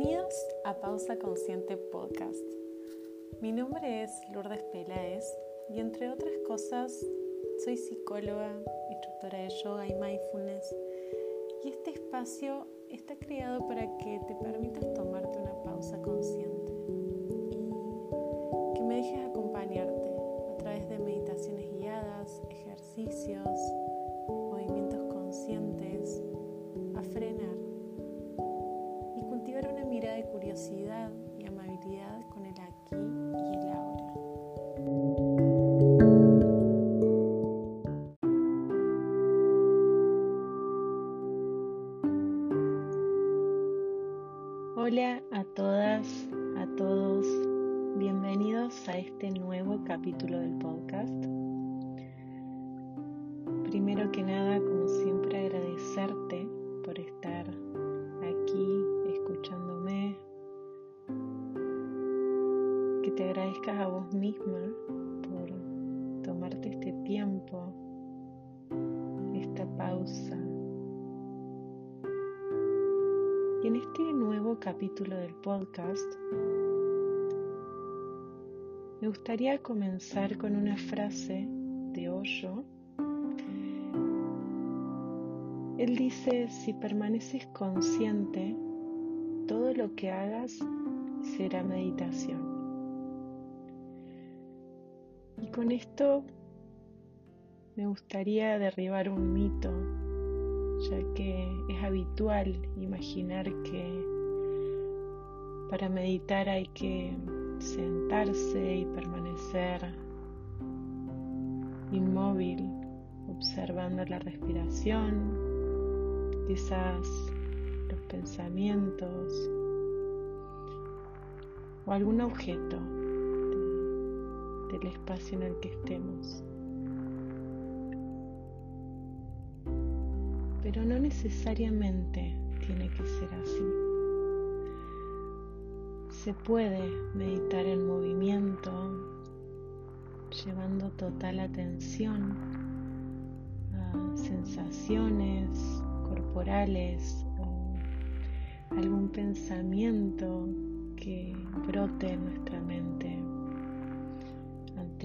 Bienvenidos a Pausa Consciente Podcast. Mi nombre es Lourdes Peláez y entre otras cosas soy psicóloga, instructora de yoga y mindfulness y este espacio está creado para que te permitas tomarte una pausa consciente y que me dejes acompañarte a través de meditaciones guiadas, ejercicios, movimientos conscientes, a misma por tomarte este tiempo, esta pausa. Y en este nuevo capítulo del podcast, me gustaría comenzar con una frase de Hoyo. Él dice, si permaneces consciente, todo lo que hagas será meditación. Con esto me gustaría derribar un mito, ya que es habitual imaginar que para meditar hay que sentarse y permanecer inmóvil, observando la respiración, quizás los pensamientos o algún objeto del espacio en el que estemos. Pero no necesariamente tiene que ser así. Se puede meditar en movimiento, llevando total atención a sensaciones corporales o algún pensamiento que brote en nuestra mente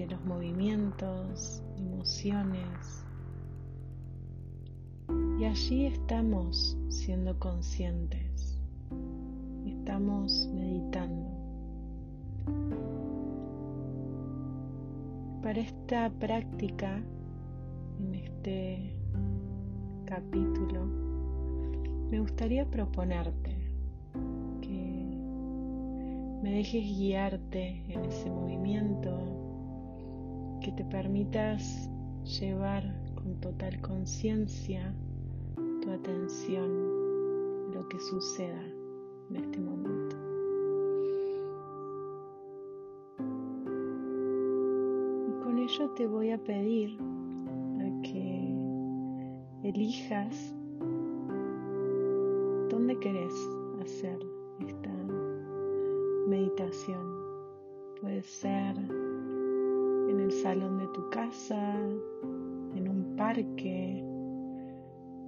los movimientos, emociones. Y allí estamos siendo conscientes, estamos meditando. Para esta práctica, en este capítulo, me gustaría proponerte que me dejes guiarte en ese movimiento que te permitas llevar con total conciencia tu atención a lo que suceda en este momento. Y con ello te voy a pedir a que elijas dónde querés hacer esta meditación. Puede ser salón de tu casa, en un parque,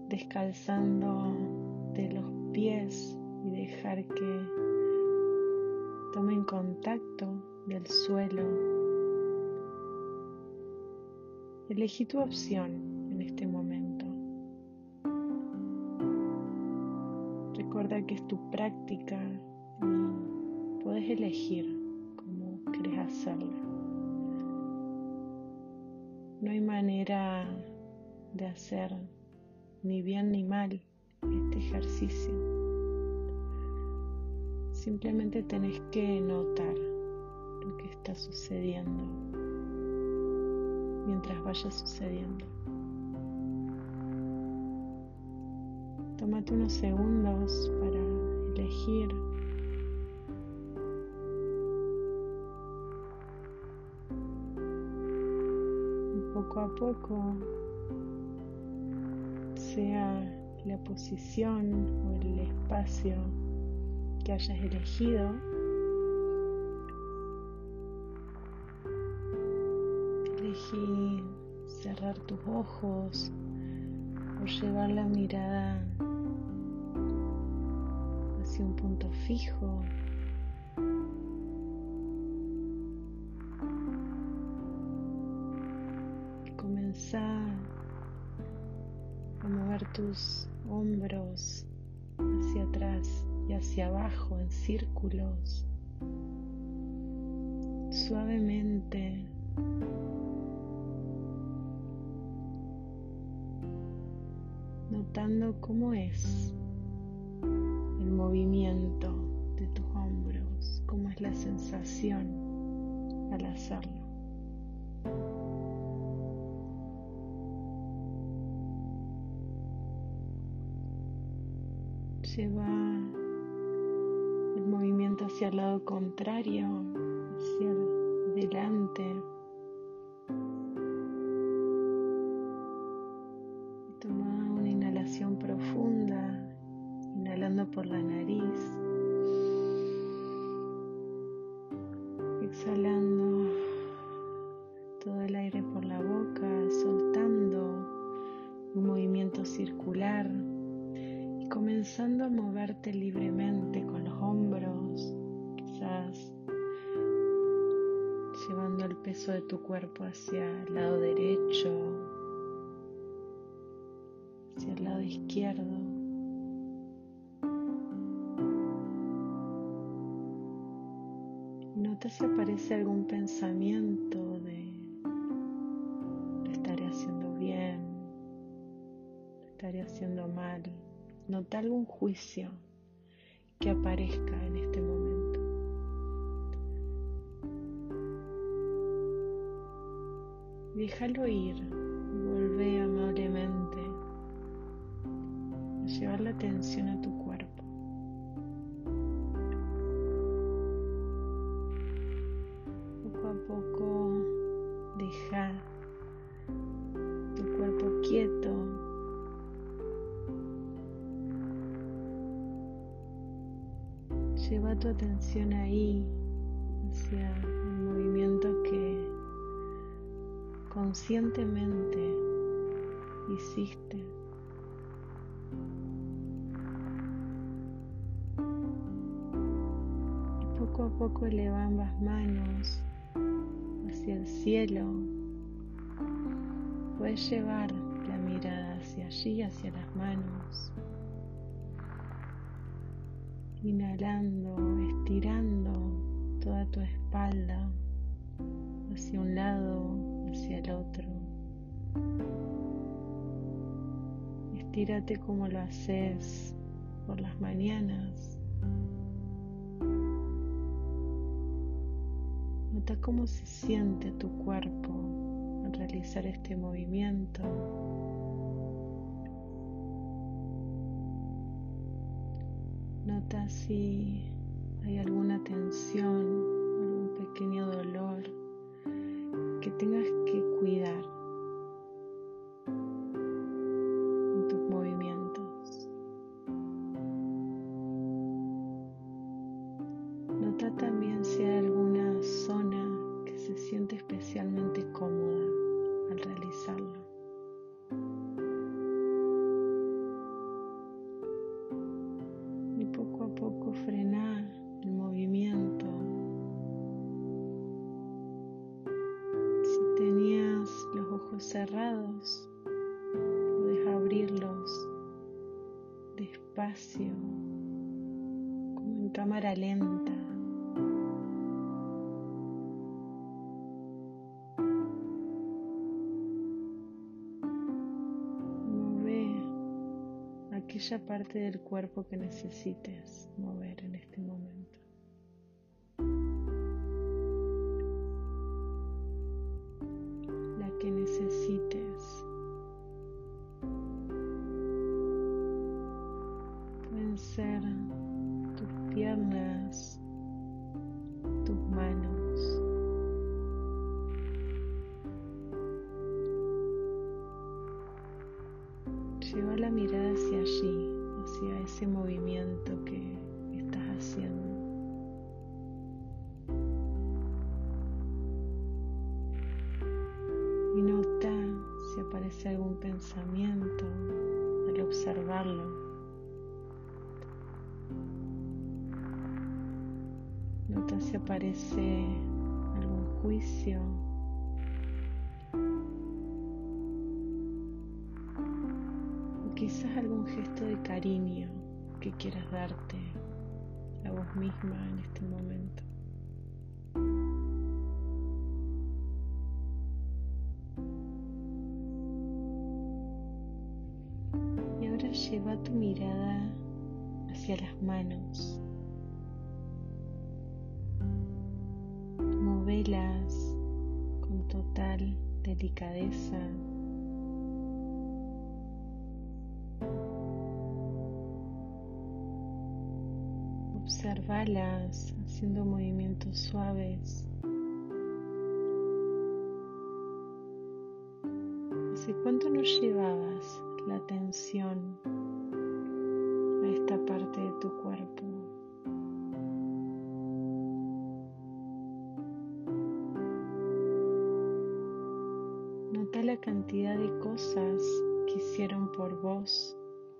descalzando de los pies y dejar que tomen contacto del suelo. Elegí tu opción en este momento. Recuerda que es tu práctica y puedes elegir cómo querés hacerla. No hay manera de hacer ni bien ni mal este ejercicio. Simplemente tenés que notar lo que está sucediendo mientras vaya sucediendo. Tómate unos segundos para elegir poco a poco, sea la posición o el espacio que hayas elegido, elegí cerrar tus ojos o llevar la mirada hacia un punto fijo. A mover tus hombros hacia atrás y hacia abajo en círculos suavemente notando cómo es el movimiento de tus hombros, cómo es la sensación al hacerlo. Lleva el movimiento hacia el lado contrario, hacia adelante. por la nariz, libremente con los hombros, quizás llevando el peso de tu cuerpo hacia el lado derecho, hacia el lado izquierdo. Nota si aparece algún pensamiento de lo estaré haciendo bien, lo estaré haciendo mal. Nota algún juicio que aparezca en este momento. Déjalo ir, vuelve amablemente a llevar la atención a tu cuerpo. Hacia el movimiento que conscientemente hiciste. Y poco a poco eleva ambas manos hacia el cielo, puedes llevar la mirada hacia allí, hacia las manos, inhalando, estirando toda tu espalda hacia un lado, hacia el otro. Estírate como lo haces por las mañanas Nota cómo se siente tu cuerpo al realizar este movimiento. Nota si hay alguna tensión, algún pequeño dolor que tengas que cuidar. Como en cámara lenta. aquella parte del cuerpo que necesites mover tus piernas, tus manos. Lleva la mirada hacia allí, hacia ese movimiento que estás haciendo. Y nota si aparece algún pensamiento al observarlo. Si aparece algún juicio. O quizás algún gesto de cariño que quieras darte a vos misma en este momento. Y ahora lleva tu mirada hacia las manos. Con total delicadeza. Observalas haciendo movimientos suaves. ¿Hace cuánto no llevabas la atención a esta parte cantidad de cosas que hicieron por vos,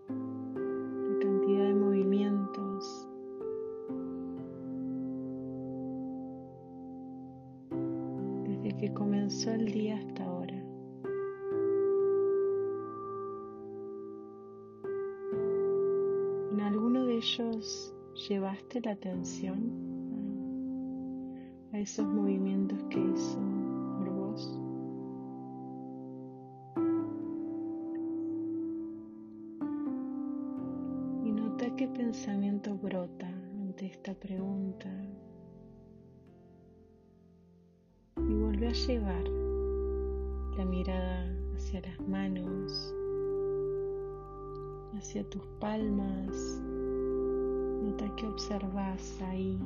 la cantidad de movimientos. Desde que comenzó el día hasta ahora. ¿En alguno de ellos llevaste la atención a esos movimientos que hizo pensamiento brota ante esta pregunta. Y vuelve a llevar la mirada hacia las manos, hacia tus palmas. Nota que observas ahí.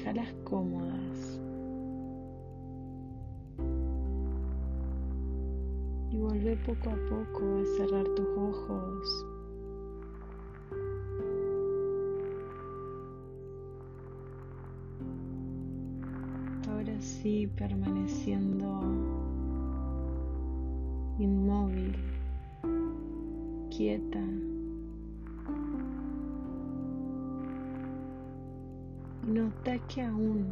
Déjalas cómodas. Y vuelve poco a poco a cerrar tus ojos. Ahora sí, permaneciendo inmóvil, quieta. Nota que aún,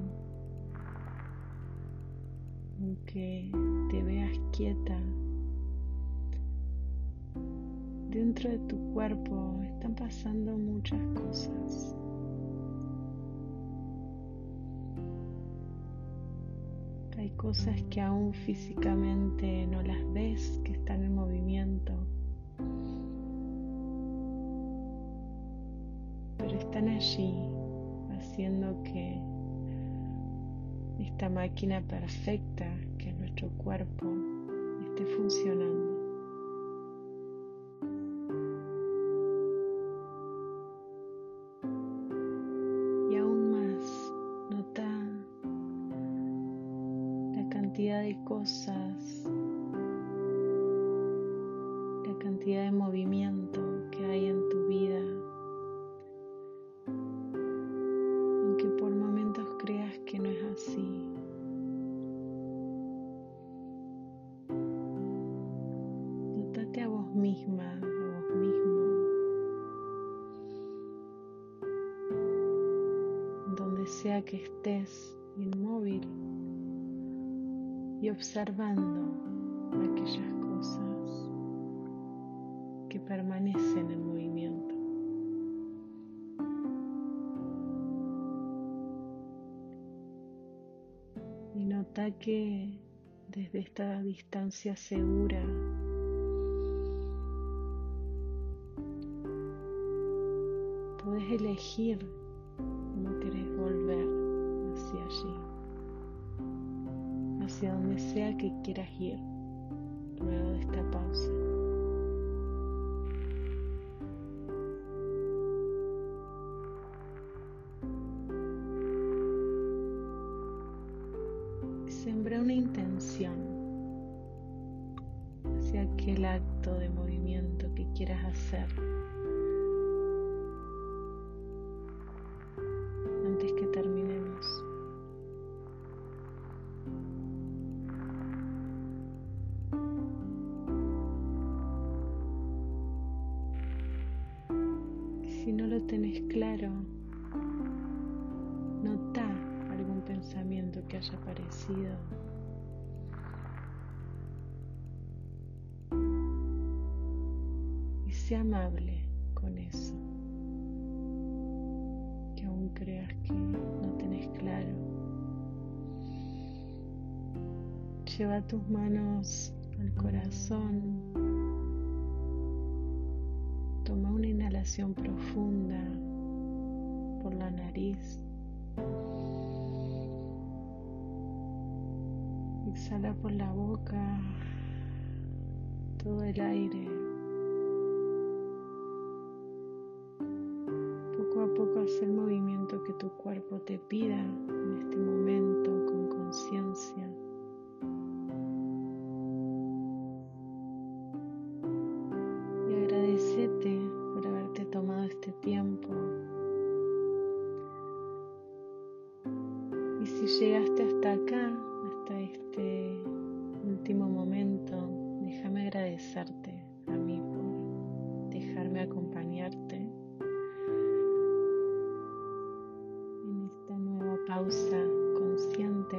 aunque te veas quieta, dentro de tu cuerpo están pasando muchas cosas. Hay cosas que aún físicamente no las ves, que están en movimiento, pero están allí haciendo que esta máquina perfecta que es nuestro cuerpo esté funcionando. Y aún más, nota la cantidad de cosas, la cantidad de movimiento inmóvil y observando aquellas cosas que permanecen en movimiento. Y nota que desde esta distancia segura podés elegir allí, hacia donde sea que quieras ir luego de esta pausa. Sembra una intención hacia aquel acto de movimiento que quieras hacer lo tenés claro, nota algún pensamiento que haya aparecido. Y sea amable con eso, que aún creas que no tenés claro. Lleva tus manos al corazón. Profunda por la nariz. Exhala por la boca todo el aire. Poco a poco haz el movimiento que tu cuerpo te pida en este momento con conciencia. Llegaste hasta acá, hasta este último momento, déjame agradecerte a mí por dejarme acompañarte en esta nueva pausa consciente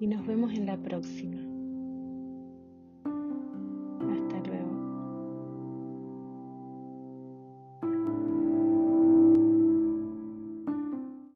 y nos vemos en la próxima.